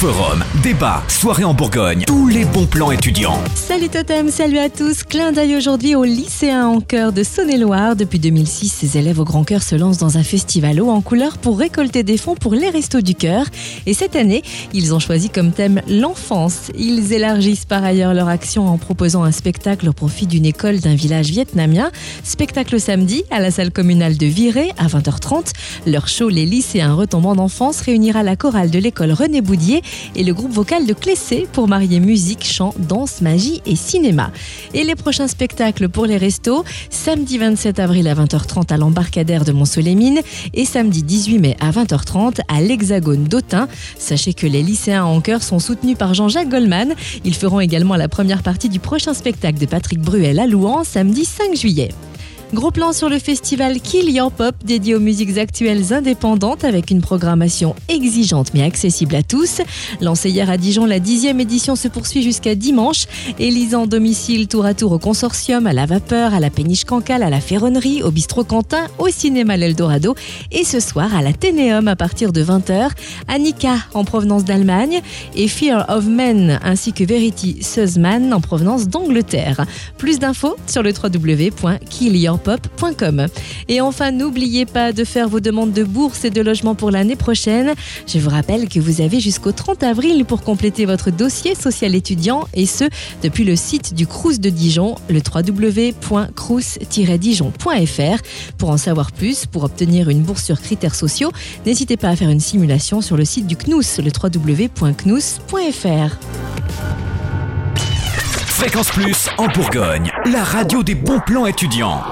Forum, débat, soirée en Bourgogne, tous les bons plans étudiants. Salut Totem, salut à tous. Clin d'œil aujourd'hui au lycéen en chœur de Saône-et-Loire. Depuis 2006, ces élèves au grand cœur se lancent dans un festival haut en couleur pour récolter des fonds pour les restos du cœur. Et cette année, ils ont choisi comme thème l'enfance. Ils élargissent par ailleurs leur action en proposant un spectacle au profit d'une école d'un village vietnamien. Spectacle samedi à la salle communale de Viré à 20h30. Leur show Les lycéens retombant d'enfance réunira la chorale de l'école René Boudier et le groupe vocal de Clessé pour marier musique, chant, danse, magie et cinéma. Et les prochains spectacles pour les restos, samedi 27 avril à 20h30 à l'embarcadère de Mont-Soleil-Mines et samedi 18 mai à 20h30 à l'Hexagone d'Autun. Sachez que les lycéens en chœur sont soutenus par Jean-Jacques Goldman. Ils feront également la première partie du prochain spectacle de Patrick Bruel à Louan samedi 5 juillet. Gros plan sur le festival Your Pop dédié aux musiques actuelles indépendantes avec une programmation exigeante mais accessible à tous. Lancé hier à Dijon, la dixième édition se poursuit jusqu'à dimanche. Élisant domicile tour à tour au consortium, à la vapeur, à la péniche cancale, à la ferronnerie, au bistrot Quentin, au cinéma L'Eldorado et ce soir à l'Athénéum à partir de 20h. Annika en provenance d'Allemagne et Fear of Men ainsi que Verity Sussman en provenance d'Angleterre. Plus d'infos sur le Et enfin, n'oubliez pas de faire vos demandes de bourse et de logement pour l'année prochaine. Je vous rappelle que vous avez jusqu'au 30 avril pour compléter votre dossier social étudiant et ce, depuis le site du Crous de Dijon, le www.crous-dijon.fr. Pour en savoir plus, pour obtenir une bourse sur critères sociaux, n'hésitez pas à faire une simulation sur le site du CNUS, le. Fréquence Plus en Bourgogne, la radio des bons plans étudiants.